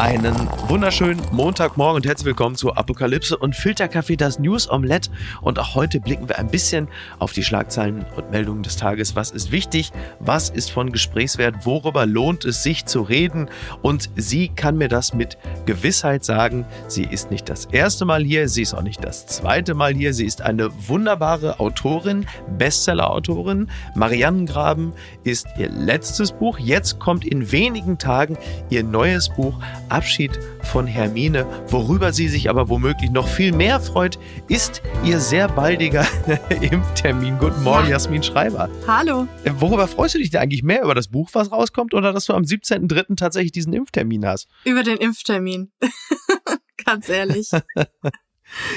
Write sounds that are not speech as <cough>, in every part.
Einen wunderschönen Montagmorgen und herzlich willkommen zu Apokalypse und Filterkaffee, das News Omelette. Und auch heute blicken wir ein bisschen auf die Schlagzeilen und Meldungen des Tages. Was ist wichtig? Was ist von Gesprächswert? Worüber lohnt es sich zu reden? Und sie kann mir das mit Gewissheit sagen. Sie ist nicht das erste Mal hier, sie ist auch nicht das zweite Mal hier. Sie ist eine wunderbare Autorin, Bestseller-Autorin. Mariannengraben ist ihr letztes Buch. Jetzt kommt in wenigen Tagen ihr neues Buch Abschied von Hermine. Worüber sie sich aber womöglich noch viel mehr freut, ist ihr sehr baldiger <laughs> Impftermin. Guten Morgen, ja. Jasmin Schreiber. Hallo. Äh, worüber freust du dich denn eigentlich mehr? Über das Buch, was rauskommt, oder dass du am 17.03. tatsächlich diesen Impftermin hast? Über den Impftermin. <laughs> Ganz ehrlich. <laughs>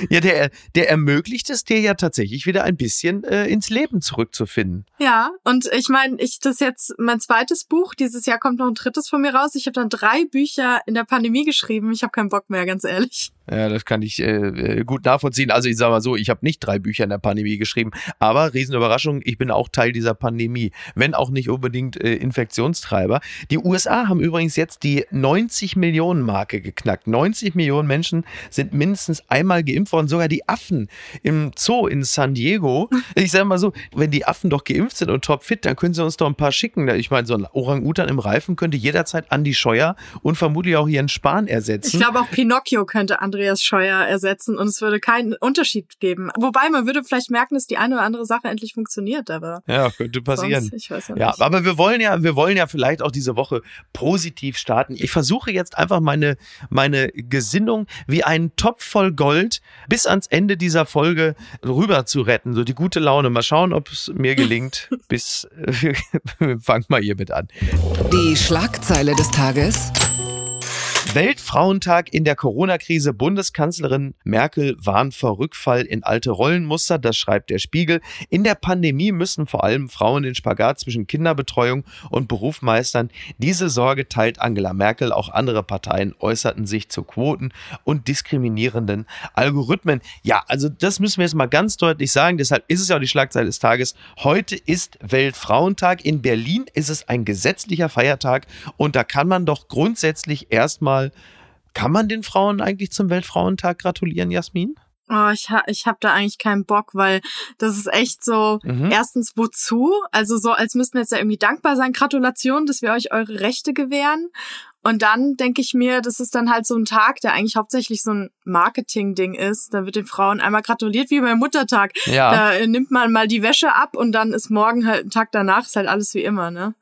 Ja, der, der ermöglicht es dir ja tatsächlich wieder ein bisschen äh, ins Leben zurückzufinden. Ja, und ich meine, ich das jetzt mein zweites Buch, dieses Jahr kommt noch ein drittes von mir raus. Ich habe dann drei Bücher in der Pandemie geschrieben. Ich habe keinen Bock mehr, ganz ehrlich. Ja, das kann ich äh, äh gut nachvollziehen. Also ich sage mal so, ich habe nicht drei Bücher in der Pandemie geschrieben, aber Riesenüberraschung, ich bin auch Teil dieser Pandemie, wenn auch nicht unbedingt äh, Infektionstreiber. Die USA haben übrigens jetzt die 90 Millionen Marke geknackt. 90 Millionen Menschen sind mindestens einmal geimpft worden, sogar die Affen im Zoo in San Diego. Ich sage mal so, wenn die Affen doch geimpft sind und topfit, dann können sie uns doch ein paar schicken. Ich meine, so ein Orang-Utan im Reifen könnte jederzeit Andi Scheuer und vermutlich auch Jens Spahn ersetzen. Ich glaube auch Pinocchio könnte an Andreas Scheuer ersetzen und es würde keinen Unterschied geben. Wobei man würde vielleicht merken, dass die eine oder andere Sache endlich funktioniert, aber. Ja, könnte passieren. Sonst, ich weiß ja, ja aber wir wollen ja, wir wollen ja vielleicht auch diese Woche positiv starten. Ich versuche jetzt einfach meine, meine Gesinnung wie einen Topf voll Gold bis ans Ende dieser Folge rüber zu retten. So die gute Laune. Mal schauen, ob es mir gelingt. <laughs> bis, <laughs> fangen wir hiermit an. Die Schlagzeile des Tages. Weltfrauentag in der Corona-Krise. Bundeskanzlerin Merkel warnt vor Rückfall in alte Rollenmuster. Das schreibt der Spiegel. In der Pandemie müssen vor allem Frauen den Spagat zwischen Kinderbetreuung und Beruf meistern. Diese Sorge teilt Angela Merkel. Auch andere Parteien äußerten sich zu Quoten und diskriminierenden Algorithmen. Ja, also das müssen wir jetzt mal ganz deutlich sagen. Deshalb ist es ja auch die Schlagzeile des Tages. Heute ist Weltfrauentag. In Berlin ist es ein gesetzlicher Feiertag und da kann man doch grundsätzlich erstmal mal, kann man den Frauen eigentlich zum Weltfrauentag gratulieren, Jasmin? Oh, ich, ha ich habe da eigentlich keinen Bock, weil das ist echt so, mhm. erstens, wozu? Also so, als müssten wir jetzt ja irgendwie dankbar sein. Gratulation, dass wir euch eure Rechte gewähren. Und dann denke ich mir, das ist dann halt so ein Tag, der eigentlich hauptsächlich so ein Marketing-Ding ist. Da wird den Frauen einmal gratuliert, wie beim Muttertag. Ja. Da nimmt man mal die Wäsche ab und dann ist morgen halt ein Tag danach, ist halt alles wie immer, ne?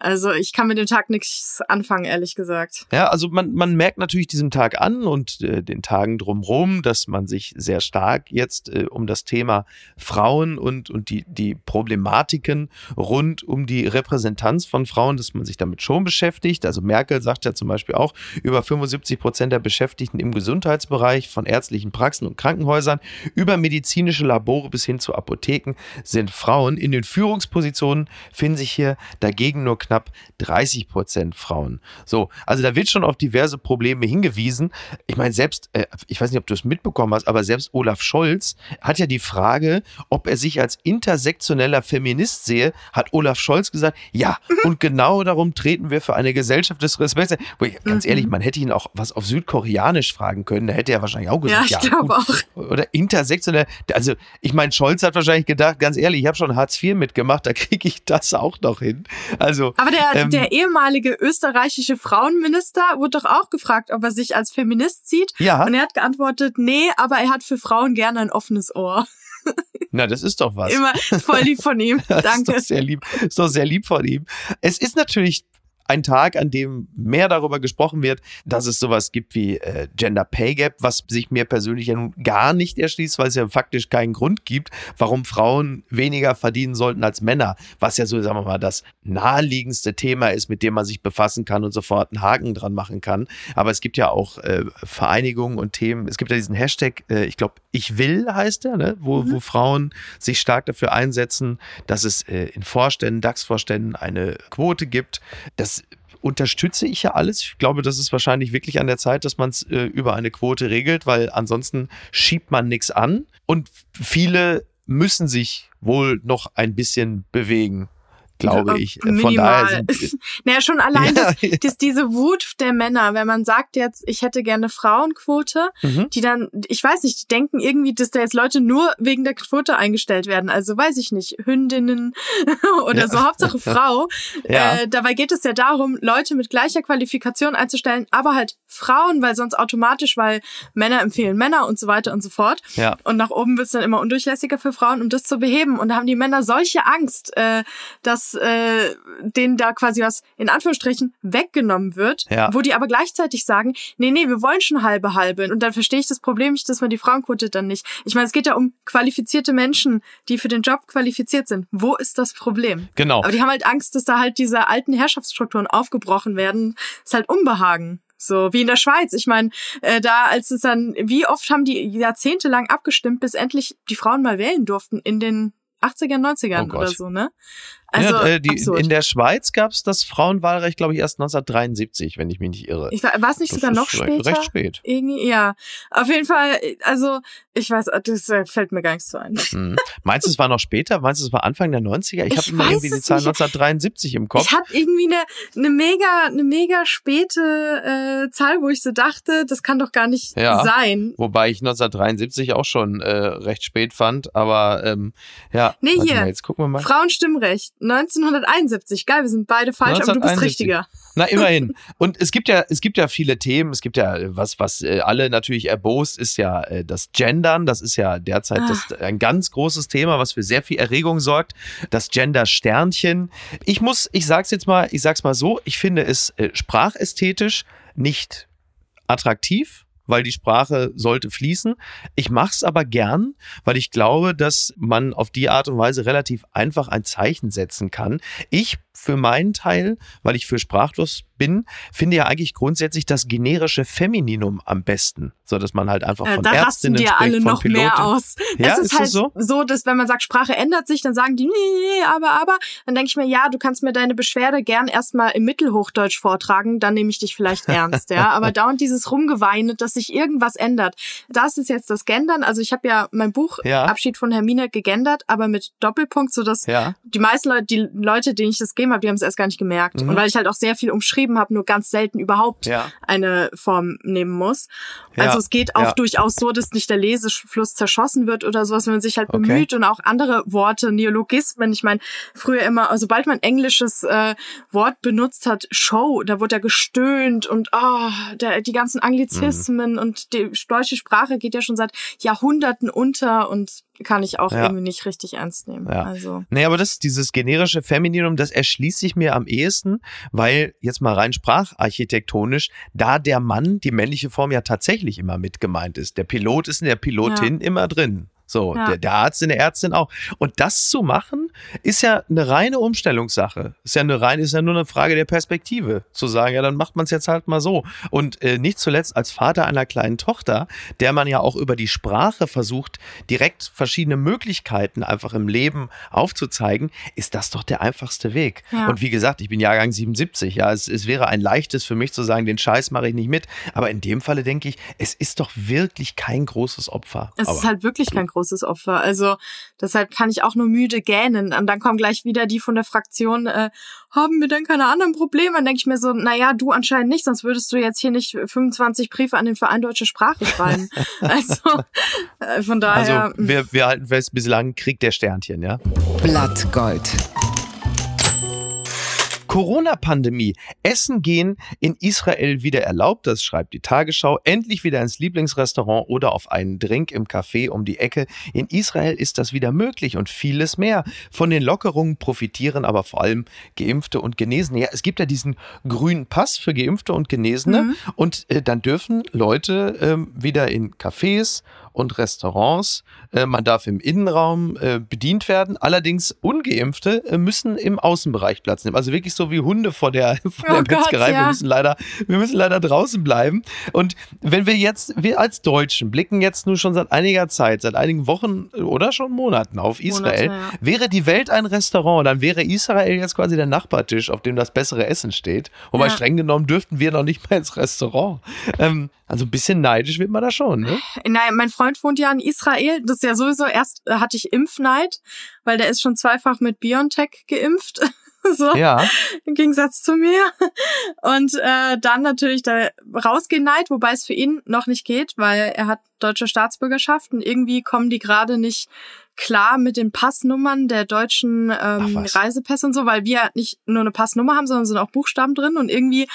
Also ich kann mit dem Tag nichts anfangen, ehrlich gesagt. Ja, also man, man merkt natürlich diesen Tag an und äh, den Tagen drumherum, dass man sich sehr stark jetzt äh, um das Thema Frauen und, und die, die Problematiken rund um die Repräsentanz von Frauen, dass man sich damit schon beschäftigt. Also Merkel sagt ja zum Beispiel auch, über 75 Prozent der Beschäftigten im Gesundheitsbereich von ärztlichen Praxen und Krankenhäusern über medizinische Labore bis hin zu Apotheken sind Frauen. In den Führungspositionen finden sich hier dagegen nur knapp 30 Prozent Frauen. So, also da wird schon auf diverse Probleme hingewiesen. Ich meine, selbst, äh, ich weiß nicht, ob du es mitbekommen hast, aber selbst Olaf Scholz hat ja die Frage, ob er sich als intersektioneller Feminist sehe, hat Olaf Scholz gesagt, ja, und genau darum treten wir für eine Gesellschaft des Respekts. Ganz mhm. ehrlich, man hätte ihn auch was auf Südkoreanisch fragen können, da hätte er wahrscheinlich auch gesagt, ja. Ich ja, glaube auch. Oder intersektionell. Also, ich meine, Scholz hat wahrscheinlich gedacht, ganz ehrlich, ich habe schon Hartz IV mitgemacht, da kriege ich das auch noch hin. Also, aber der, ähm, der ehemalige österreichische Frauenminister wurde doch auch gefragt, ob er sich als Feminist sieht. Ja. Und er hat geantwortet, nee, aber er hat für Frauen gerne ein offenes Ohr. <laughs> Na, das ist doch was. Immer voll lieb von ihm. <laughs> Danke. ist doch sehr lieb. Ist doch sehr lieb von ihm. Es ist natürlich ein Tag, an dem mehr darüber gesprochen wird, dass es sowas gibt wie äh, Gender Pay Gap, was sich mir persönlich ja nun gar nicht erschließt, weil es ja faktisch keinen Grund gibt, warum Frauen weniger verdienen sollten als Männer, was ja so, sagen wir mal, das naheliegendste Thema ist, mit dem man sich befassen kann und sofort einen Haken dran machen kann. Aber es gibt ja auch äh, Vereinigungen und Themen. Es gibt ja diesen Hashtag, äh, ich glaube, ich will heißt der, ne? wo, mhm. wo Frauen sich stark dafür einsetzen, dass es äh, in Vorständen, DAX-Vorständen eine Quote gibt. Das unterstütze ich ja alles. Ich glaube, das ist wahrscheinlich wirklich an der Zeit, dass man es äh, über eine Quote regelt, weil ansonsten schiebt man nichts an. Und viele müssen sich wohl noch ein bisschen bewegen glaube ich. Minimal. Von daher sind, <laughs> naja, schon allein <laughs> ja, das, das, diese Wut der Männer, wenn man sagt jetzt, ich hätte gerne Frauenquote, mhm. die dann, ich weiß nicht, die denken irgendwie, dass da jetzt Leute nur wegen der Quote eingestellt werden. Also weiß ich nicht, Hündinnen <laughs> oder ja. so, Hauptsache Frau. ja. Äh, dabei geht es ja darum, Leute mit gleicher Qualifikation einzustellen, aber halt Frauen, weil sonst automatisch, weil Männer empfehlen Männer und so weiter und so fort. Ja. Und nach oben wird es dann immer undurchlässiger für Frauen, um das zu beheben. Und da haben die Männer solche Angst, äh, dass äh, denen da quasi was in Anführungsstrichen weggenommen wird, ja. wo die aber gleichzeitig sagen, nee, nee, wir wollen schon halbe halbe. Und dann verstehe ich das Problem nicht, dass man die Frauenquote dann nicht. Ich meine, es geht ja um qualifizierte Menschen, die für den Job qualifiziert sind. Wo ist das Problem? Genau. Aber die haben halt Angst, dass da halt diese alten Herrschaftsstrukturen aufgebrochen werden. Das ist halt Unbehagen. So wie in der Schweiz. Ich meine, äh, da als es dann, wie oft haben die jahrzehntelang abgestimmt, bis endlich die Frauen mal wählen durften in den 80ern, 90ern oh oder so, ne? Also, ja, äh, die, in der Schweiz gab es das Frauenwahlrecht, glaube ich, erst 1973, wenn ich mich nicht irre. Ich, war es nicht das sogar noch später? Recht spät. Irgendwie, ja. Auf jeden Fall, also ich weiß, das äh, fällt mir gar nichts zu ein. Hm. Meinst du, es war noch später? Meinst du, es war Anfang der 90er? Ich, ich habe immer irgendwie die Zahl 1973 im Kopf. Ich habe irgendwie eine, eine mega, eine mega späte äh, Zahl, wo ich so dachte, das kann doch gar nicht ja, sein. Wobei ich 1973 auch schon äh, recht spät fand, aber ähm, ja. Nee, hier. Mal, jetzt gucken wir mal. Frauenstimmrecht. 1971. Geil, wir sind beide falsch, aber du bist richtiger. Na, immerhin. <laughs> Und es gibt ja, es gibt ja viele Themen. Es gibt ja, was, was äh, alle natürlich erbost, ist ja äh, das Gendern. Das ist ja derzeit ah. das, ein ganz großes Thema, was für sehr viel Erregung sorgt. Das Gender-Sternchen. Ich muss, ich sag's jetzt mal, ich sag's mal so, ich finde es äh, sprachästhetisch nicht attraktiv weil die Sprache sollte fließen. Ich mache es aber gern, weil ich glaube, dass man auf die Art und Weise relativ einfach ein Zeichen setzen kann. Ich für meinen Teil, weil ich für sprachlos bin, finde ja eigentlich grundsätzlich das generische Femininum am besten, so dass man halt einfach von da Ärztinnen die ja spricht, alle noch Piloten. mehr aus. Ja, es ist, ist halt das so? so, dass wenn man sagt, Sprache ändert sich, dann sagen die, nee, aber, aber, dann denke ich mir, ja, du kannst mir deine Beschwerde gern erstmal im Mittelhochdeutsch vortragen, dann nehme ich dich vielleicht <laughs> ernst, ja. Aber dauernd dieses Rumgeweine, dass sich irgendwas ändert. Das ist jetzt das Gendern. Also ich habe ja mein Buch ja. Abschied von Hermine gegendert, aber mit Doppelpunkt, so dass ja. die meisten Leute, die Leute, denen ich das gegeben habe, die haben es erst gar nicht gemerkt. Mhm. Und weil ich halt auch sehr viel umschrieben habe, nur ganz selten überhaupt ja. eine Form nehmen muss. Ja. Also es geht auch ja. durchaus so, dass nicht der Lesefluss zerschossen wird oder sowas, wenn man sich halt okay. bemüht und auch andere Worte, Neologismen. Ich meine, früher immer, also sobald man englisches äh, Wort benutzt hat, Show, da wurde ja gestöhnt und oh, der, die ganzen Anglizismen mhm. und die deutsche Sprache geht ja schon seit Jahrhunderten unter und kann ich auch ja. irgendwie nicht richtig ernst nehmen. Ja. Also. Nee, aber das, dieses generische Femininum, das erschließt sich mir am ehesten, weil jetzt mal rein spracharchitektonisch, da der Mann, die männliche Form ja tatsächlich immer mit gemeint ist. Der Pilot ist in der Pilotin ja. immer drin. So, ja. der, der Arzt in der Ärztin auch. Und das zu machen, ist ja eine reine Umstellungssache. Ist ja eine reine, ist ja nur eine Frage der Perspektive. Zu sagen, ja, dann macht man es jetzt halt mal so. Und äh, nicht zuletzt als Vater einer kleinen Tochter, der man ja auch über die Sprache versucht, direkt verschiedene Möglichkeiten einfach im Leben aufzuzeigen, ist das doch der einfachste Weg. Ja. Und wie gesagt, ich bin Jahrgang 77. Ja, es, es wäre ein leichtes für mich zu sagen, den Scheiß mache ich nicht mit. Aber in dem Falle denke ich, es ist doch wirklich kein großes Opfer. Es Aber, ist halt wirklich kein großes großes Opfer. Also deshalb kann ich auch nur müde gähnen. Und dann kommen gleich wieder die von der Fraktion, äh, haben wir denn keine anderen Probleme? Dann denke ich mir so, naja, du anscheinend nicht, sonst würdest du jetzt hier nicht 25 Briefe an den Verein Deutsche Sprache schreiben. <laughs> also äh, von daher. Also wir, wir halten fest, bislang Krieg der Sternchen, ja? Blattgold. Corona-Pandemie. Essen gehen in Israel wieder erlaubt, das schreibt die Tagesschau. Endlich wieder ins Lieblingsrestaurant oder auf einen Drink im Café um die Ecke. In Israel ist das wieder möglich und vieles mehr. Von den Lockerungen profitieren aber vor allem Geimpfte und Genesene. Ja, es gibt ja diesen grünen Pass für Geimpfte und Genesene mhm. und äh, dann dürfen Leute äh, wieder in Cafés und Restaurants. Äh, man darf im Innenraum äh, bedient werden. Allerdings Ungeimpfte äh, müssen im Außenbereich Platz nehmen. Also wirklich so wie Hunde vor der, <laughs> vor oh der Metzgerei. ja. Wir müssen leider, wir müssen leider draußen bleiben. Und wenn wir jetzt, wir als Deutschen blicken jetzt nur schon seit einiger Zeit, seit einigen Wochen oder schon Monaten auf Israel. Monate, ja. Wäre die Welt ein Restaurant, dann wäre Israel jetzt quasi der Nachbartisch, auf dem das bessere Essen steht. Wobei ja. streng genommen dürften wir noch nicht mal ins Restaurant. Ähm, also ein bisschen neidisch wird man da schon, ne? Nein, mein Freund wohnt ja in Israel. Das ist ja sowieso, erst hatte ich Impfneid, weil der ist schon zweifach mit BioNTech geimpft. <laughs> so. Ja. Im Gegensatz zu mir. Und äh, dann natürlich da rausgehen Neid, wobei es für ihn noch nicht geht, weil er hat deutsche Staatsbürgerschaft und irgendwie kommen die gerade nicht klar mit den Passnummern der deutschen ähm, Reisepässe und so, weil wir nicht nur eine Passnummer haben, sondern sind auch Buchstaben drin und irgendwie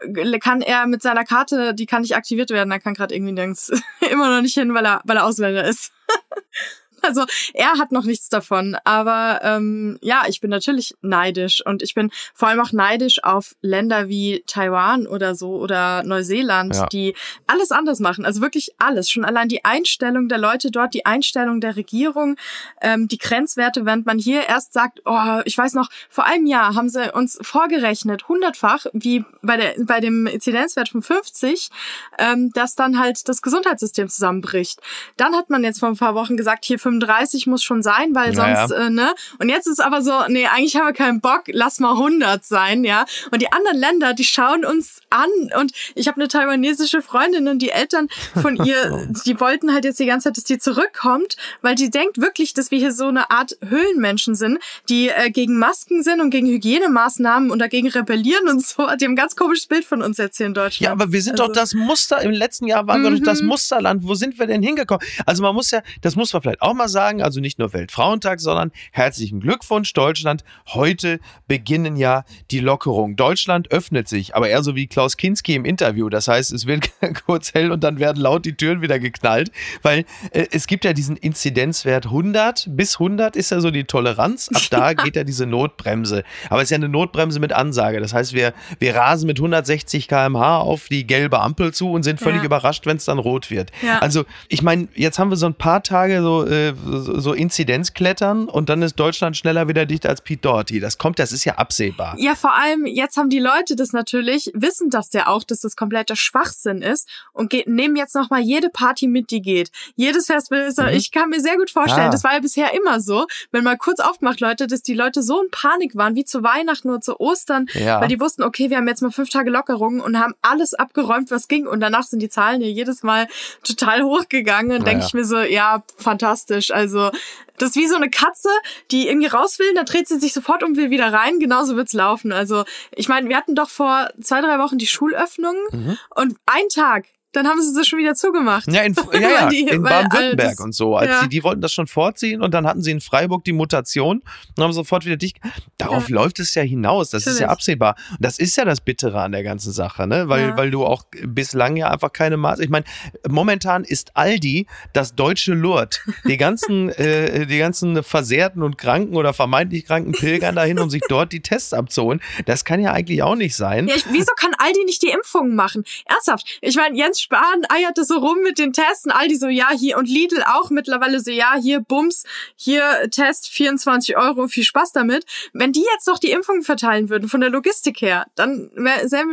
äh, kann er mit seiner Karte, die kann nicht aktiviert werden, da kann gerade irgendwie nirgends <laughs> immer noch nicht hin, weil er, weil er Ausländer ist. <laughs> <laughs> Also er hat noch nichts davon. Aber ähm, ja, ich bin natürlich neidisch und ich bin vor allem auch neidisch auf Länder wie Taiwan oder so oder Neuseeland, ja. die alles anders machen. Also wirklich alles. Schon allein die Einstellung der Leute dort, die Einstellung der Regierung, ähm, die Grenzwerte, während man hier erst sagt, oh, ich weiß noch, vor einem Jahr haben sie uns vorgerechnet, hundertfach, wie bei, der, bei dem Inzidenzwert von 50, ähm, dass dann halt das Gesundheitssystem zusammenbricht. Dann hat man jetzt vor ein paar Wochen gesagt, hier 35 muss schon sein, weil sonst, naja. äh, ne? Und jetzt ist aber so, nee, eigentlich haben wir keinen Bock, lass mal 100 sein, ja? Und die anderen Länder, die schauen uns an und ich habe eine taiwanesische Freundin und die Eltern von <laughs> ihr, die wollten halt jetzt die ganze Zeit, dass die zurückkommt, weil die denkt wirklich, dass wir hier so eine Art Höhlenmenschen sind, die äh, gegen Masken sind und gegen Hygienemaßnahmen und dagegen rebellieren und so. Die haben ein ganz komisches Bild von uns jetzt hier in Deutschland. Ja, aber wir sind also. doch das Muster, im letzten Jahr waren wir doch das mhm. Musterland. Wo sind wir denn hingekommen? Also man muss ja, das muss man vielleicht auch mal sagen, also nicht nur Weltfrauentag, sondern herzlichen Glückwunsch Deutschland. Heute beginnen ja die Lockerungen. Deutschland öffnet sich, aber eher so wie Klaus Kinski im Interview. Das heißt, es wird <laughs> kurz hell und dann werden laut die Türen wieder geknallt, weil äh, es gibt ja diesen Inzidenzwert 100 bis 100 ist ja so die Toleranz. Ab da <laughs> geht ja diese Notbremse. Aber es ist ja eine Notbremse mit Ansage. Das heißt, wir, wir rasen mit 160 km/h auf die gelbe Ampel zu und sind völlig ja. überrascht, wenn es dann rot wird. Ja. Also, ich meine, jetzt haben wir so ein paar Tage so, äh, so Inzidenzklettern und dann ist Deutschland schneller wieder dicht als Pete Doherty. Das kommt, das ist ja absehbar. Ja, vor allem, jetzt haben die Leute das natürlich, wissen das ja auch, dass das kompletter Schwachsinn ist und nehmen jetzt nochmal jede Party mit, die geht. Jedes Festival ist, mhm. ich kann mir sehr gut vorstellen, ah. das war ja bisher immer so, wenn mal kurz aufgemacht, Leute, dass die Leute so in Panik waren, wie zu Weihnachten oder zu Ostern, ja. weil die wussten, okay, wir haben jetzt mal fünf Tage Lockerungen und haben alles abgeräumt, was ging und danach sind die Zahlen ja jedes Mal total hochgegangen und naja. denke ich mir so, ja, fantastisch. Also das ist wie so eine Katze, die irgendwie raus will, dann dreht sie sich sofort um, will wieder rein. Genauso wird's laufen. Also ich meine, wir hatten doch vor zwei, drei Wochen die Schulöffnung mhm. und ein Tag dann haben sie es schon wieder zugemacht. Ja, in, <laughs> ja, ja, in Baden-Württemberg und so. Als ja. die, die wollten das schon vorziehen und dann hatten sie in Freiburg die Mutation und haben sofort wieder dicht. Darauf ja. läuft es ja hinaus. Das Natürlich. ist ja absehbar. Und das ist ja das Bittere an der ganzen Sache, ne? Weil, weil du auch bislang ja einfach keine Maß. Ich meine, momentan ist Aldi das deutsche Lourdes. Die ganzen, <laughs> äh, die ganzen versehrten und kranken oder vermeintlich kranken Pilgern dahin, um sich dort die Tests abzuholen. Das kann ja eigentlich auch nicht sein. Ich, wieso kann Aldi nicht die Impfungen machen? Ernsthaft. Ich meine, Jens Spahn eierte so rum mit den Testen, all die so, ja, hier und Lidl auch mittlerweile so, ja, hier Bums, hier Test 24 Euro, viel Spaß damit. Wenn die jetzt doch die Impfungen verteilen würden von der Logistik her, dann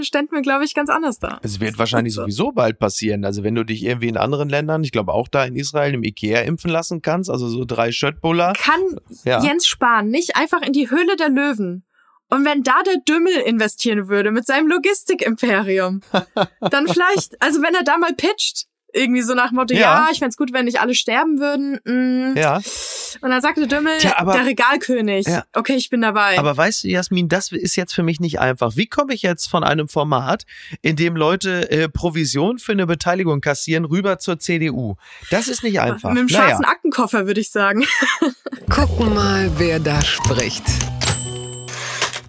ständen wir, glaube ich, ganz anders da. Es wird wahrscheinlich so. sowieso bald passieren. Also wenn du dich irgendwie in anderen Ländern, ich glaube auch da in Israel im Ikea impfen lassen kannst, also so drei Schöttbuller. Kann ja. Jens Spahn nicht einfach in die Höhle der Löwen und wenn da der Dümmel investieren würde mit seinem Logistikimperium, <laughs> dann vielleicht, also wenn er da mal pitcht, irgendwie so nach Motto, ja, ja ich fände gut, wenn nicht alle sterben würden. Mm. Ja. Und dann sagte Dümmel, Tja, aber, der Regalkönig. Ja. Okay, ich bin dabei. Aber weißt du, Jasmin, das ist jetzt für mich nicht einfach. Wie komme ich jetzt von einem Format, in dem Leute äh, Provision für eine Beteiligung kassieren, rüber zur CDU? Das ist nicht einfach. Mit dem schwarzen naja. Aktenkoffer, würde ich sagen. <laughs> Gucken mal, wer da spricht.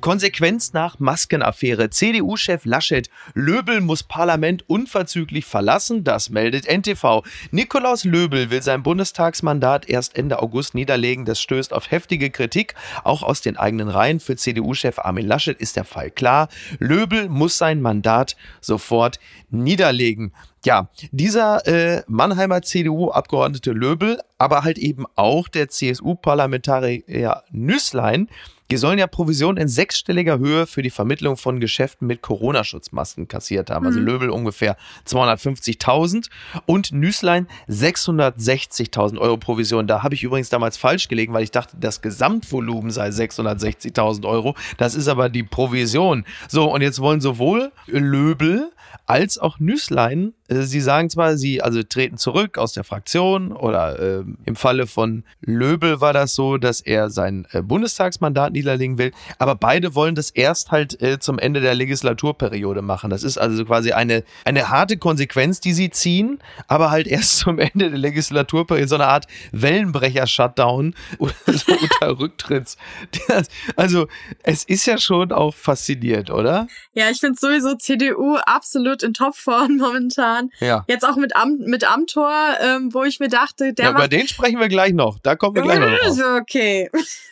Konsequenz nach Maskenaffäre. CDU-Chef Laschet Löbel muss Parlament unverzüglich verlassen. Das meldet NTV. Nikolaus Löbel will sein Bundestagsmandat erst Ende August niederlegen. Das stößt auf heftige Kritik, auch aus den eigenen Reihen. Für CDU-Chef Armin Laschet ist der Fall klar. Löbel muss sein Mandat sofort niederlegen. Ja, dieser äh, Mannheimer CDU-Abgeordnete Löbel, aber halt eben auch der CSU-Parlamentarier Nüßlein, die sollen ja Provision in sechsstelliger Höhe für die Vermittlung von Geschäften mit Corona-Schutzmasken kassiert haben. Also mhm. Löbel ungefähr 250.000 und Nüßlein 660.000 Euro Provision. Da habe ich übrigens damals falsch gelegen, weil ich dachte, das Gesamtvolumen sei 660.000 Euro. Das ist aber die Provision. So, und jetzt wollen sowohl Löbel als auch Nüßlein. Äh, sie sagen zwar, sie also treten zurück aus der Fraktion oder äh, im Falle von Löbel war das so, dass er sein äh, Bundestagsmandat niederlegen will, aber beide wollen das erst halt äh, zum Ende der Legislaturperiode machen. Das ist also quasi eine, eine harte Konsequenz, die sie ziehen, aber halt <laughs> erst zum Ende der Legislaturperiode, so eine Art Wellenbrecher-Shutdown <laughs> oder so unter Rücktritts. <laughs> Also es ist ja schon auch fasziniert, oder? Ja, ich finde sowieso CDU absolut in Topform <laughs> momentan. Ja. Jetzt auch mit, Am mit Amtor, ähm, wo ich mir dachte, der. Ja, über den sprechen wir gleich noch. Da kommen wir gleich noch. Drauf. Okay.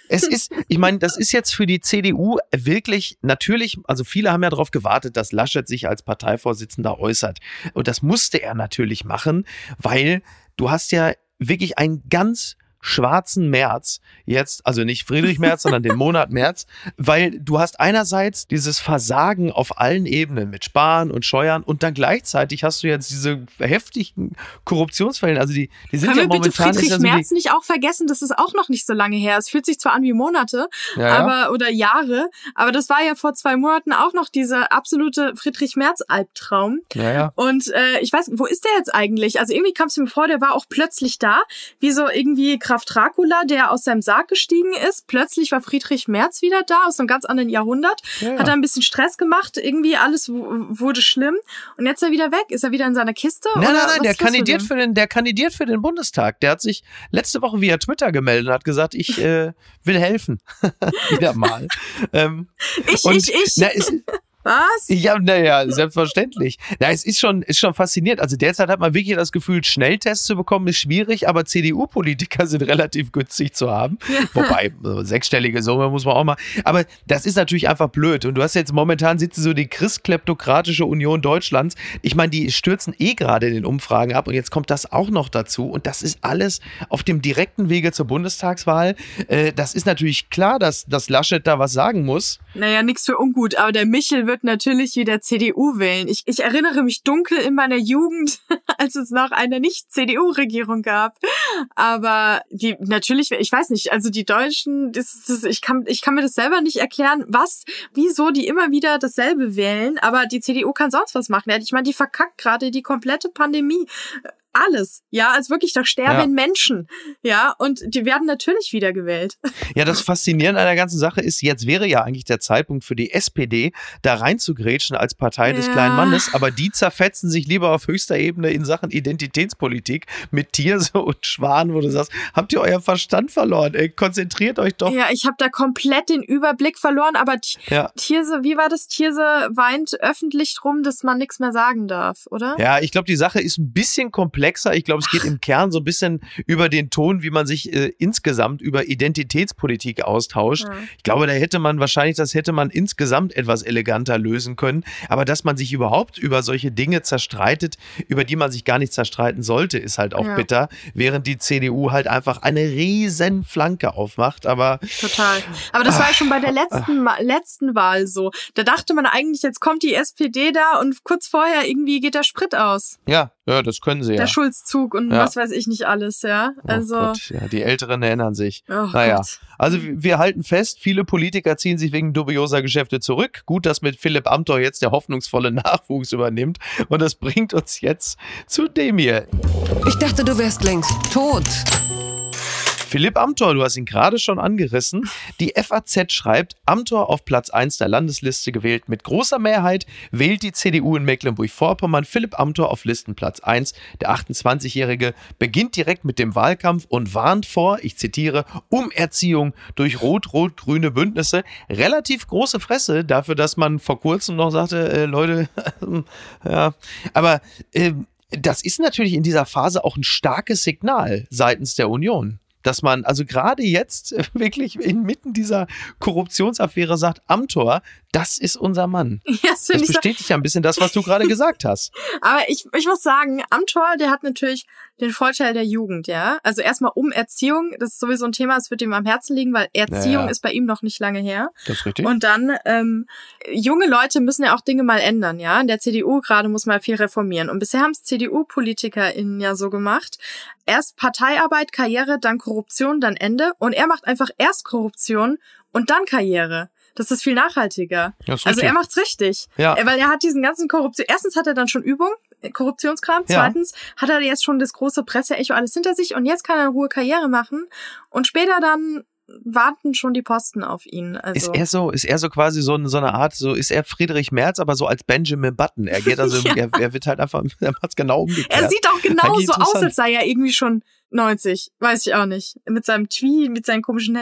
Es ist, ich meine, das ist jetzt für die CDU wirklich natürlich, also viele haben ja darauf gewartet, dass Laschet sich als Parteivorsitzender äußert. Und das musste er natürlich machen, weil du hast ja wirklich ein ganz schwarzen März jetzt, also nicht Friedrich Merz, sondern den Monat März, weil du hast einerseits dieses Versagen auf allen Ebenen mit Sparen und Scheuern und dann gleichzeitig hast du jetzt diese heftigen Korruptionsfälle, also die, die sind Können ja momentan... Wir bitte Friedrich also Merz nicht auch vergessen, das ist auch noch nicht so lange her. Es fühlt sich zwar an wie Monate, ja, aber ja. oder Jahre, aber das war ja vor zwei Monaten auch noch dieser absolute Friedrich Merz Albtraum. Ja, ja. Und äh, ich weiß, wo ist der jetzt eigentlich? Also irgendwie kam es mir vor, der war auch plötzlich da, wie so irgendwie Graf Dracula, der aus seinem Sarg gestiegen ist. Plötzlich war Friedrich Merz wieder da, aus einem ganz anderen Jahrhundert. Ja. Hat er ein bisschen Stress gemacht, irgendwie alles wurde schlimm. Und jetzt ist er wieder weg. Ist er wieder in seiner Kiste? Nein, nein, nein, der kandidiert, für den, der kandidiert für den Bundestag. Der hat sich letzte Woche via Twitter gemeldet und hat gesagt, ich äh, will helfen. <laughs> wieder mal. <laughs> ähm, ich, und, ich, ich. Was? Ja, naja, selbstverständlich. Na, es ist schon, ist schon faszinierend. Also derzeit hat man wirklich das Gefühl, Schnelltests zu bekommen ist schwierig, aber CDU-Politiker <laughs> sind relativ günstig zu haben. Ja. Wobei, sechsstellige Summe muss man auch mal. Aber das ist natürlich einfach blöd. Und du hast jetzt momentan sitzt so die christkleptokratische Union Deutschlands. Ich meine, die stürzen eh gerade in den Umfragen ab und jetzt kommt das auch noch dazu. Und das ist alles auf dem direkten Wege zur Bundestagswahl. Äh, das ist natürlich klar, dass, dass Laschet da was sagen muss. Naja, nichts für ungut, aber der Michel wird natürlich wieder CDU wählen. Ich, ich erinnere mich dunkel in meiner Jugend, <laughs> als es noch eine Nicht-CDU-Regierung gab. Aber die natürlich, ich weiß nicht, also die Deutschen, das, das, ich, kann, ich kann mir das selber nicht erklären, was, wieso die immer wieder dasselbe wählen, aber die CDU kann sonst was machen. Ich meine, die verkackt gerade die komplette Pandemie alles. Ja, also wirklich, da sterben ja. Menschen. Ja, und die werden natürlich wiedergewählt. Ja, das Faszinierende an der ganzen Sache ist, jetzt wäre ja eigentlich der Zeitpunkt für die SPD, da reinzugrätschen als Partei ja. des kleinen Mannes, aber die zerfetzen sich lieber auf höchster Ebene in Sachen Identitätspolitik mit Tierse und Schwan, wo du sagst, habt ihr euer Verstand verloren? Ey, konzentriert euch doch. Ja, ich habe da komplett den Überblick verloren, aber ja. Tierse, wie war das? Tierse weint öffentlich drum, dass man nichts mehr sagen darf, oder? Ja, ich glaube, die Sache ist ein bisschen komplex komplexer. Ich glaube, es geht im Kern so ein bisschen über den Ton, wie man sich äh, insgesamt über Identitätspolitik austauscht. Ja. Ich glaube, da hätte man wahrscheinlich, das hätte man insgesamt etwas eleganter lösen können. Aber dass man sich überhaupt über solche Dinge zerstreitet, über die man sich gar nicht zerstreiten sollte, ist halt auch ja. bitter. Während die CDU halt einfach eine riesen Flanke aufmacht. Aber total. Aber das war ja schon bei der letzten, letzten Wahl so. Da dachte man eigentlich, jetzt kommt die SPD da und kurz vorher irgendwie geht der Sprit aus. Ja, ja, das können sie der ja. Schulzzug und ja. was weiß ich nicht alles, ja. Oh also. Oh Gott, ja, die Älteren erinnern sich. Oh naja. Gott. Also wir halten fest, viele Politiker ziehen sich wegen dubioser Geschäfte zurück. Gut, dass mit Philipp Amthor jetzt der hoffnungsvolle <laughs> Nachwuchs übernimmt. Und das bringt uns jetzt zu dem hier. Ich dachte, du wärst längst tot. Philipp Amthor, du hast ihn gerade schon angerissen. Die FAZ schreibt, Amthor auf Platz 1 der Landesliste gewählt. Mit großer Mehrheit wählt die CDU in Mecklenburg-Vorpommern Philipp Amthor auf Listenplatz 1. Der 28-Jährige beginnt direkt mit dem Wahlkampf und warnt vor, ich zitiere, Umerziehung durch rot-rot-grüne Bündnisse. Relativ große Fresse dafür, dass man vor kurzem noch sagte, äh, Leute, <laughs> ja, aber äh, das ist natürlich in dieser Phase auch ein starkes Signal seitens der Union dass man also gerade jetzt <laughs> wirklich inmitten dieser Korruptionsaffäre sagt, Amtor, das ist unser Mann. <laughs> Ja, das, das bestätigt so. ja ein bisschen das, was du gerade gesagt hast. <laughs> Aber ich, ich muss sagen, Amtor, der hat natürlich den Vorteil der Jugend, ja. Also erstmal um Erziehung, das ist sowieso ein Thema, das wird ihm am Herzen liegen, weil Erziehung ja, ja. ist bei ihm noch nicht lange her. Das ist richtig. Und dann, ähm, junge Leute müssen ja auch Dinge mal ändern, ja. In der CDU gerade muss man viel reformieren. Und bisher haben es CDU-PolitikerInnen ja so gemacht. Erst Parteiarbeit, Karriere, dann Korruption, dann Ende. Und er macht einfach erst Korruption und dann Karriere. Das ist viel nachhaltiger. also er macht's richtig. Ja. Weil er hat diesen ganzen Korruption. Erstens hat er dann schon Übung, äh, Korruptionskram. Zweitens ja. hat er jetzt schon das große Presseecho alles hinter sich und jetzt kann er in Ruhe Karriere machen und später dann warten schon die Posten auf ihn. Also ist er so, ist er so quasi so, so eine Art, so ist er Friedrich Merz, aber so als Benjamin Button. Er geht also, <laughs> ja. er, er, wird halt einfach, <laughs> er macht's genau umgekehrt. Er sieht auch genauso aus, als sei er irgendwie schon 90. Weiß ich auch nicht. Mit seinem Tweet, mit seinen komischen,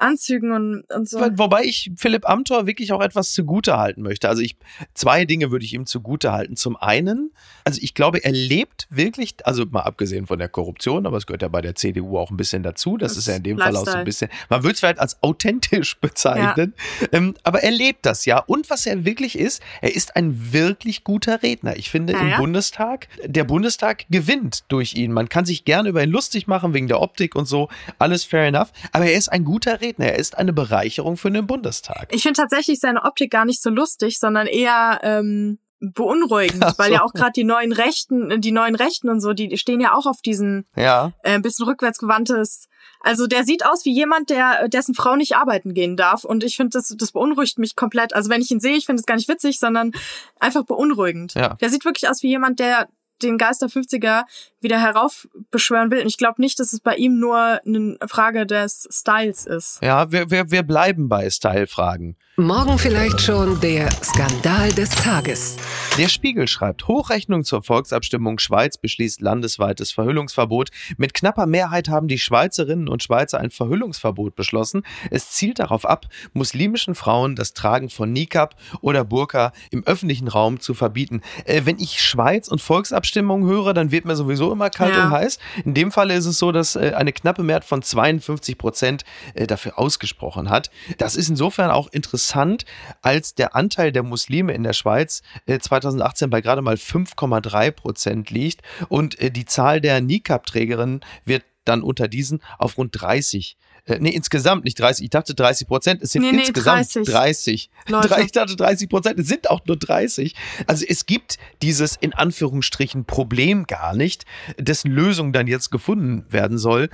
Anzügen und, und so. Wobei ich Philipp Amthor wirklich auch etwas zugute halten möchte. Also ich, zwei Dinge würde ich ihm zugute halten. Zum einen, also ich glaube, er lebt wirklich, also mal abgesehen von der Korruption, aber es gehört ja bei der CDU auch ein bisschen dazu. Das, das ist ja in dem Lifestyle. Fall auch so ein bisschen, man würde es vielleicht als authentisch <laughs> bezeichnen. Ja. Ähm, aber er lebt das ja. Und was er wirklich ist, er ist ein wirklich guter Redner. Ich finde ja, im. Bundestag, der Bundestag gewinnt durch ihn. Man kann sich gerne über ihn lustig machen wegen der Optik und so. Alles fair enough. Aber er ist ein guter Redner. Redner. Er ist eine Bereicherung für den Bundestag. Ich finde tatsächlich seine Optik gar nicht so lustig, sondern eher ähm, beunruhigend, so. weil ja auch gerade die neuen Rechten, die neuen Rechten und so, die stehen ja auch auf diesen ja. äh, bisschen rückwärtsgewandtes. Also der sieht aus wie jemand, der dessen Frau nicht arbeiten gehen darf und ich finde das das beunruhigt mich komplett. Also wenn ich ihn sehe, ich finde es gar nicht witzig, sondern einfach beunruhigend. Ja. Der sieht wirklich aus wie jemand, der den Geist der 50er wieder heraufbeschwören will. Und ich glaube nicht, dass es bei ihm nur eine Frage des Styles ist. Ja, wir, wir, wir bleiben bei Style-Fragen. Morgen vielleicht schon der Skandal des Tages. Der Spiegel schreibt, Hochrechnung zur Volksabstimmung Schweiz beschließt landesweites Verhüllungsverbot. Mit knapper Mehrheit haben die Schweizerinnen und Schweizer ein Verhüllungsverbot beschlossen. Es zielt darauf ab, muslimischen Frauen das Tragen von Nikab oder Burka im öffentlichen Raum zu verbieten. Äh, wenn ich Schweiz und Volksabstimmung höre, dann wird mir sowieso immer kalt ja. und heiß. In dem Fall ist es so, dass äh, eine knappe Mehrheit von 52 Prozent äh, dafür ausgesprochen hat. Das ist insofern auch interessant als der Anteil der Muslime in der Schweiz äh, 2018 bei gerade mal 5,3 Prozent liegt und äh, die Zahl der Nikab-Trägerinnen wird dann unter diesen auf rund 30 äh, nee, insgesamt nicht 30. Ich dachte 30 Prozent. Es sind nee, nee, insgesamt 30. 30. Leute. Ich dachte 30 Prozent. Es sind auch nur 30. Also es gibt dieses in Anführungsstrichen Problem gar nicht, dessen Lösung dann jetzt gefunden werden soll.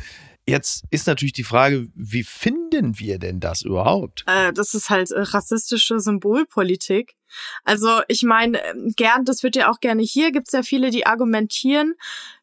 Jetzt ist natürlich die Frage, wie finden wir denn das überhaupt? Äh, das ist halt äh, rassistische Symbolpolitik. Also ich meine, ähm, gern, das wird ja auch gerne hier, gibt's ja viele, die argumentieren,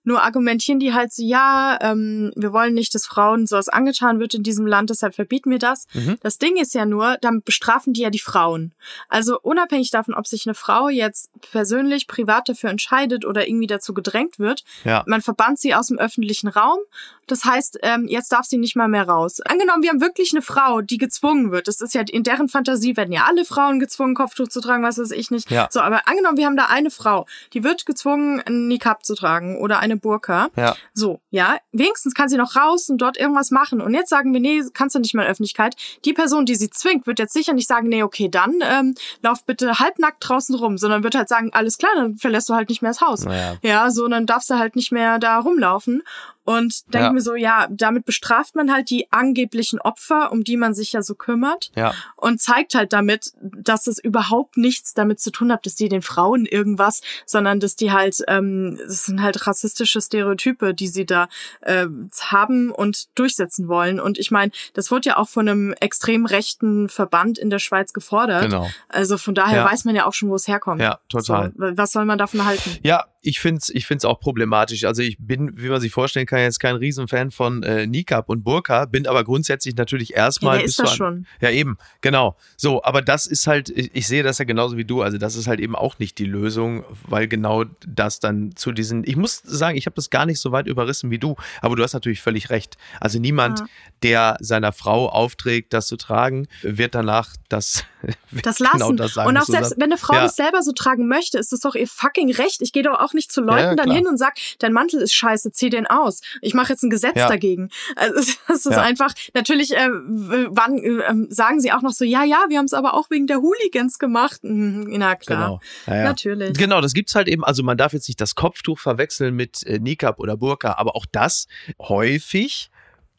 nur argumentieren die halt so, ja, ähm, wir wollen nicht, dass Frauen sowas angetan wird in diesem Land, deshalb verbieten wir das. Mhm. Das Ding ist ja nur, damit bestrafen die ja die Frauen. Also unabhängig davon, ob sich eine Frau jetzt persönlich, privat dafür entscheidet oder irgendwie dazu gedrängt wird, ja. man verbannt sie aus dem öffentlichen Raum. Das heißt, ähm, jetzt darf sie nicht mal mehr raus. Angenommen, wir haben wirklich eine Frau, die gezwungen wird. Das ist ja in deren Fantasie werden ja alle Frauen gezwungen, Kopftuch zu tragen, was weiß ich nicht. Ja. So, aber angenommen, wir haben da eine Frau, die wird gezwungen, einen Nikab zu tragen oder eine Burka. Ja. So, ja, wenigstens kann sie noch raus und dort irgendwas machen. Und jetzt sagen wir, nee, kannst du nicht mehr in Öffentlichkeit. Die Person, die sie zwingt, wird jetzt sicher nicht sagen, nee, okay, dann ähm, lauf bitte halbnackt draußen rum, sondern wird halt sagen, alles klar, dann verlässt du halt nicht mehr das Haus. Ja, ja so, dann darfst du halt nicht mehr da rumlaufen. Und denke ja. mir so, ja, damit bestraft man halt die angeblichen Opfer, um die man sich ja so kümmert. Ja. Und zeigt halt damit, dass es überhaupt nichts damit zu tun hat, dass die den Frauen irgendwas, sondern dass die halt, ähm, das sind halt rassistische Stereotype, die sie da äh, haben und durchsetzen wollen. Und ich meine, das wurde ja auch von einem extrem rechten Verband in der Schweiz gefordert. Genau. Also von daher ja. weiß man ja auch schon, wo es herkommt. Ja, total. So, was soll man davon halten? Ja, ich finde es ich find's auch problematisch. Also ich bin, wie man sich vorstellen kann, jetzt kein Riesenfan von äh, Nikab und Burka, bin aber grundsätzlich natürlich erstmal. Ja, ist das schon. Ja, eben, genau. So, aber das ist halt, ich, ich, sehe das ja genauso wie du. Also das ist halt eben auch nicht die Lösung, weil genau das dann zu diesen, ich muss sagen, ich habe das gar nicht so weit überrissen wie du, aber du hast natürlich völlig recht. Also niemand, ja. der seiner Frau aufträgt, das zu tragen, wird danach das, das <laughs> genau lassen. Genau das sagen, und auch selbst, wenn eine Frau ja. das selber so tragen möchte, ist das doch ihr fucking Recht. Ich gehe doch auch nicht zu Leuten ja, dann hin und sag, dein Mantel ist scheiße, zieh den aus. Ich mache jetzt ein Gesetz dagegen. Also <laughs> das ist einfach, natürlich, äh, wann äh, sagen sie auch noch so, ja, ja, wir haben es aber auch wegen der Hooligans gemacht. Mhm, na klar, genau. natürlich. Genau, das gibt's halt eben, also man darf jetzt nicht das Kopftuch verwechseln mit äh, Nikab oder Burka, aber auch das häufig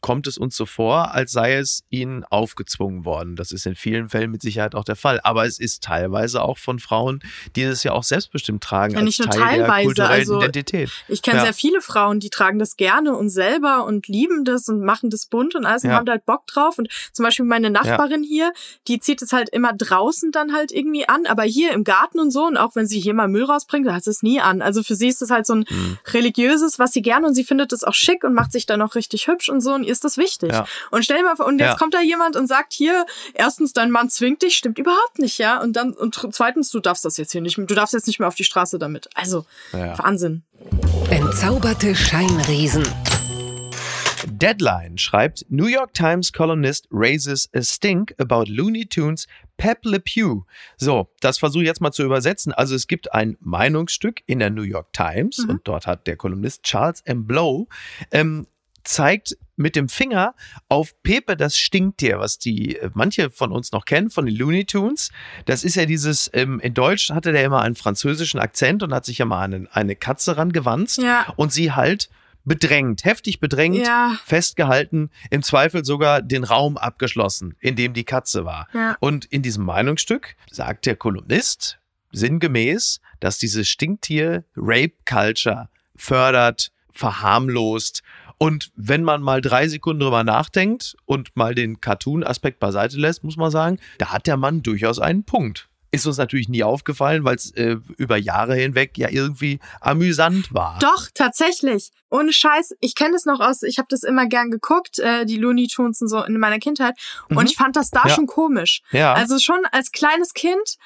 kommt es uns so vor, als sei es ihnen aufgezwungen worden. Das ist in vielen Fällen mit Sicherheit auch der Fall. Aber es ist teilweise auch von Frauen, die es ja auch selbstbestimmt tragen ja, nicht als nur Teil teilweise. der kulturellen also, Identität. Ich kenne ja. sehr viele Frauen, die tragen das gerne und selber und lieben das und machen das bunt und alles und haben da halt Bock drauf. Und zum Beispiel meine Nachbarin ja. hier, die zieht es halt immer draußen dann halt irgendwie an, aber hier im Garten und so und auch wenn sie hier mal Müll rausbringt, da hat sie es nie an. Also für sie ist es halt so ein mhm. religiöses, was sie gerne und sie findet es auch schick und macht sich dann auch richtig hübsch und so und ihr ist das wichtig. Ja. Und stell dir mal vor, und jetzt ja. kommt da jemand und sagt hier, erstens, dein Mann zwingt dich, stimmt überhaupt nicht, ja. Und dann, und zweitens, du darfst das jetzt hier nicht, du darfst jetzt nicht mehr auf die Straße damit. Also, ja. Wahnsinn. Entzauberte Scheinriesen. Deadline schreibt, New York Times columnist raises a stink about Looney Tunes Pep Le Pew. So, das versuche ich jetzt mal zu übersetzen. Also es gibt ein Meinungsstück in der New York Times mhm. und dort hat der Kolumnist Charles M. Blow ähm, zeigt mit dem Finger auf Pepe das Stinktier, was die äh, manche von uns noch kennen von den Looney Tunes. Das ist ja dieses, ähm, in Deutsch hatte der immer einen französischen Akzent und hat sich ja mal eine, eine Katze rangewanzt ja. und sie halt bedrängt, heftig bedrängt, ja. festgehalten, im Zweifel sogar den Raum abgeschlossen, in dem die Katze war. Ja. Und in diesem Meinungsstück sagt der Kolumnist sinngemäß, dass dieses Stinktier Rape Culture fördert, verharmlost und wenn man mal drei Sekunden drüber nachdenkt und mal den Cartoon-Aspekt beiseite lässt, muss man sagen, da hat der Mann durchaus einen Punkt. Ist uns natürlich nie aufgefallen, weil es äh, über Jahre hinweg ja irgendwie amüsant war. Doch, tatsächlich. Ohne Scheiß. Ich kenne das noch aus, ich habe das immer gern geguckt, äh, die Looney Tunes und so in meiner Kindheit. Und mhm. ich fand das da ja. schon komisch. Ja. Also schon als kleines Kind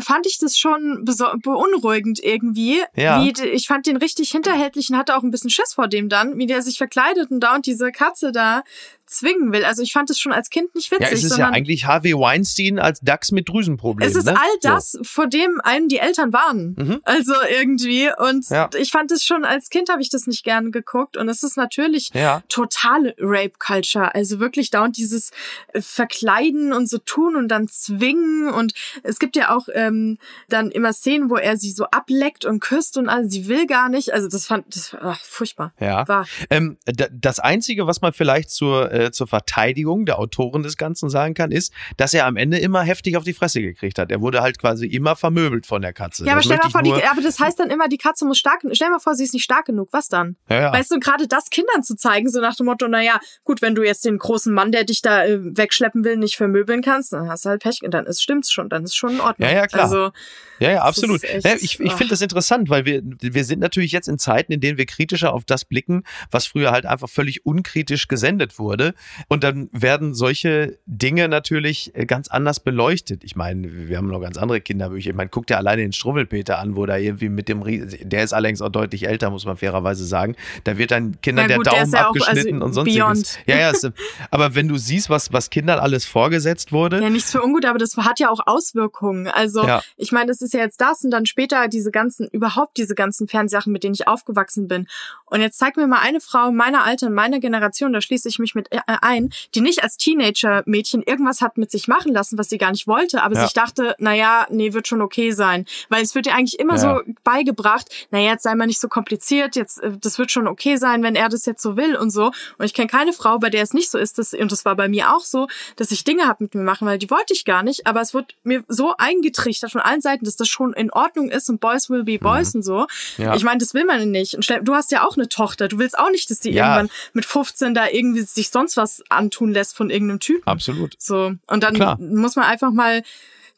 fand ich das schon beunruhigend irgendwie. Ja. Wie, ich fand den richtig hinterhältlich und hatte auch ein bisschen Schiss vor dem dann, wie der sich verkleidet und da und diese Katze da zwingen will. Also ich fand es schon als Kind nicht witzig. Ja, es ist ja eigentlich Harvey Weinstein als Dachs mit Drüsenproblemen. Es ist ne? all das, so. vor dem einem die Eltern warnen. Mhm. Also irgendwie. Und ja. ich fand es schon, als Kind habe ich das nicht gerne geguckt. Und es ist natürlich ja. totale Rape-Culture. Also wirklich dauernd dieses äh, Verkleiden und so tun und dann zwingen. Und es gibt ja auch ähm, dann immer Szenen, wo er sie so ableckt und küsst und alles. Sie will gar nicht. Also das fand das war ach, furchtbar. Ja. War. Ähm, das Einzige, was man vielleicht zur äh, zur Verteidigung der Autoren des Ganzen sagen kann, ist, dass er am Ende immer heftig auf die Fresse gekriegt hat. Er wurde halt quasi immer vermöbelt von der Katze. Ja, aber stell mal vor, die, aber das heißt dann immer, die Katze muss stark, stell mal vor, sie ist nicht stark genug. Was dann? Ja, ja. Weißt du, gerade das Kindern zu zeigen, so nach dem Motto, naja, gut, wenn du jetzt den großen Mann, der dich da äh, wegschleppen will, nicht vermöbeln kannst, dann hast du halt Pech. Und dann ist, stimmt's schon, dann ist schon in Ordnung. Ja, ja, klar. Also, ja, ja, absolut. Echt, ich ich finde das interessant, weil wir, wir sind natürlich jetzt in Zeiten, in denen wir kritischer auf das blicken, was früher halt einfach völlig unkritisch gesendet wurde. Und dann werden solche Dinge natürlich äh, ganz anders beleuchtet. Ich meine, wir haben noch ganz andere Kinderbücher. Ich meine, guck dir alleine den Struwwelpeter an, wo da irgendwie mit dem, der ist allerdings auch deutlich älter, muss man fairerweise sagen. Da wird dann Kindern gut, der Daumen der ja abgeschnitten auch, also und sonstiges. Ja, ja, es, aber wenn du siehst, was, was Kindern alles vorgesetzt wurde. Ja, nichts für ungut, aber das hat ja auch Auswirkungen. Also, ja. ich meine, das ist ja jetzt das und dann später diese ganzen, überhaupt diese ganzen Fernsachen, mit denen ich aufgewachsen bin. Und jetzt zeig mir mal eine Frau meiner Alter, meiner Generation, da schließe ich mich mit ein, die nicht als Teenager-Mädchen irgendwas hat mit sich machen lassen, was sie gar nicht wollte, aber ja. sich dachte, naja, nee, wird schon okay sein. Weil es wird ihr eigentlich immer ja. so beigebracht, naja, jetzt sei mal nicht so kompliziert, jetzt, äh, das wird schon okay sein, wenn er das jetzt so will und so. Und ich kenne keine Frau, bei der es nicht so ist, dass, und das war bei mir auch so, dass ich Dinge habe mit mir machen, weil die wollte ich gar nicht, aber es wird mir so eingetrichtert von allen Seiten, dass das schon in Ordnung ist und Boys will be Boys mhm. und so. Ja. Ich meine, das will man nicht. Und du hast ja auch eine Tochter, du willst auch nicht, dass die irgendwann mit 15 da irgendwie sich sonst was antun lässt von irgendeinem Typen. Absolut. So. Und dann Klar. muss man einfach mal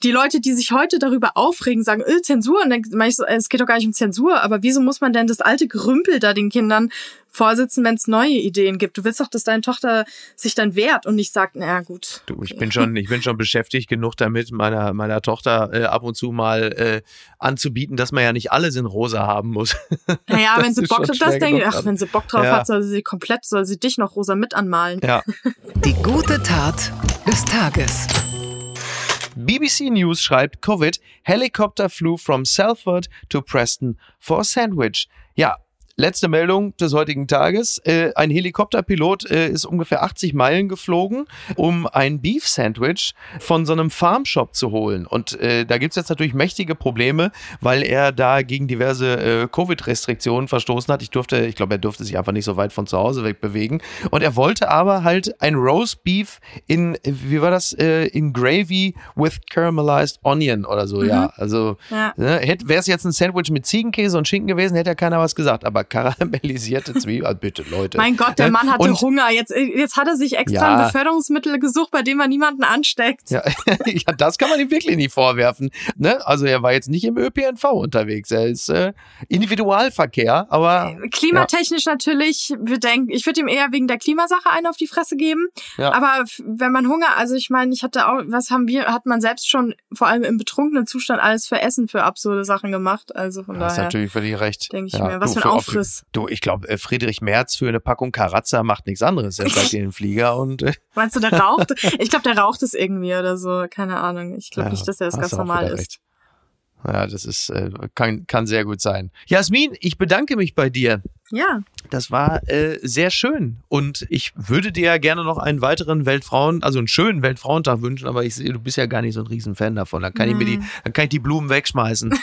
die Leute, die sich heute darüber aufregen, sagen, öh, Zensur, und dann meine ich so, es geht doch gar nicht um Zensur, aber wieso muss man denn das alte Gerümpel da den Kindern vorsitzen, wenn es neue Ideen gibt? Du willst doch, dass deine Tochter sich dann wehrt und nicht sagt, naja, gut. Du, ich bin schon, ich bin schon beschäftigt genug damit, meiner, meiner Tochter äh, ab und zu mal äh, anzubieten, dass man ja nicht alles in rosa haben muss. Naja, <laughs> wenn sie Bock drauf das denke ach, wenn sie Bock drauf ja. hat, soll sie komplett, soll sie dich noch rosa mit anmalen. Ja. <laughs> Die gute Tat des Tages. BBC News schreibt, Covid, Helicopter flew from Salford to Preston for a sandwich. Ja, Letzte Meldung des heutigen Tages. Äh, ein Helikopterpilot äh, ist ungefähr 80 Meilen geflogen, um ein Beef Sandwich von so einem Farmshop zu holen. Und äh, da gibt es jetzt natürlich mächtige Probleme, weil er da gegen diverse äh, Covid-Restriktionen verstoßen hat. Ich durfte, ich glaube, er durfte sich einfach nicht so weit von zu Hause weg bewegen. Und er wollte aber halt ein Roast Beef in, wie war das, äh, in Gravy with caramelized onion oder so, mhm. ja. Also ja. ne, wäre es jetzt ein Sandwich mit Ziegenkäse und Schinken gewesen, hätte ja keiner was gesagt. Aber karamellisierte Zwiebeln. Also bitte, Leute. Mein Gott, der Mann hatte und, Hunger. Jetzt, jetzt hat er sich extra ja, ein Beförderungsmittel gesucht, bei dem man niemanden ansteckt. Ja, <laughs> ja, das kann man ihm wirklich nicht vorwerfen. Ne? Also er war jetzt nicht im ÖPNV unterwegs. Er ist äh, Individualverkehr, aber. Äh, klimatechnisch ja. natürlich, bedenken. Ich würde ihm eher wegen der Klimasache einen auf die Fresse geben. Ja. Aber wenn man Hunger, also ich meine, ich hatte auch, was haben wir, hat man selbst schon vor allem im betrunkenen Zustand alles für Essen für absurde Sachen gemacht. Also von das daher. ist natürlich völlig recht. Denke ich mir. Was du, für ein Aufriss. Du, ich glaube, äh, Friedrich Merz für eine Packung Karazza macht nichts anderes. Er steigt in den Flieger und. Äh <laughs> Meinst du, der raucht? <laughs> Ich glaube, der raucht es irgendwie oder so. Keine Ahnung. Ich glaube ja, nicht, dass er das ganz normal ist. Recht. Ja, das ist, äh, kann, kann sehr gut sein. Jasmin, ich bedanke mich bei dir. Ja. Das war äh, sehr schön. Und ich würde dir ja gerne noch einen weiteren Weltfrauen, also einen schönen Weltfrauentag wünschen, aber ich sehe, du bist ja gar nicht so ein Riesenfan davon. Dann kann hm. ich mir die, dann kann ich die Blumen wegschmeißen.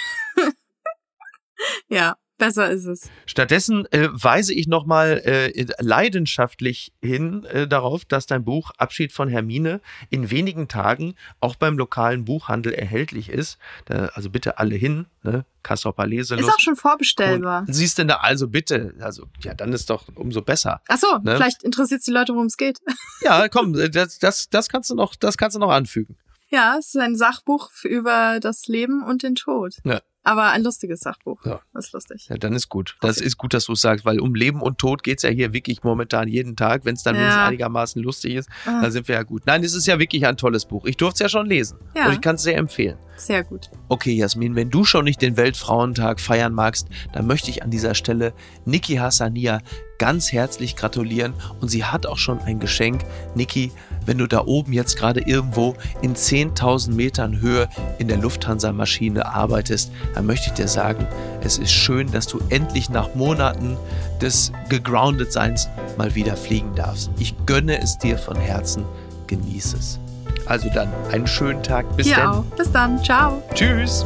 <laughs> ja. Besser ist es. Stattdessen äh, weise ich nochmal äh, leidenschaftlich hin äh, darauf, dass dein Buch Abschied von Hermine in wenigen Tagen auch beim lokalen Buchhandel erhältlich ist. Da, also bitte alle hin, ne? Kassel Leselust. Ist auch schon vorbestellbar. Und siehst du da, also bitte, also ja, dann ist doch umso besser. Ach so, ne? vielleicht interessiert es die Leute, worum es geht. <laughs> Ja, komm, das, das, das kannst du noch, das kannst du noch anfügen. Ja, es ist ein Sachbuch über das Leben und den Tod. Ja. Aber ein lustiges Sachbuch. Ja. Das ist lustig. Ja, dann ist gut. Das okay. ist gut, dass du es sagst, weil um Leben und Tod geht's ja hier wirklich momentan jeden Tag. Wenn es dann ja. einigermaßen lustig ist, ah. dann sind wir ja gut. Nein, es ist ja wirklich ein tolles Buch. Ich durfte es ja schon lesen. Ja. Und ich kann es sehr empfehlen. Sehr gut. Okay, Jasmin, wenn du schon nicht den Weltfrauentag feiern magst, dann möchte ich an dieser Stelle Niki Hassania ganz herzlich gratulieren und sie hat auch schon ein Geschenk. Niki, wenn du da oben jetzt gerade irgendwo in 10.000 Metern Höhe in der Lufthansa-Maschine arbeitest, dann möchte ich dir sagen, es ist schön, dass du endlich nach Monaten des Gegrounded-Seins mal wieder fliegen darfst. Ich gönne es dir von Herzen. Genieße es. Also dann, einen schönen Tag. Bis dann. Bis dann. Ciao. Tschüss.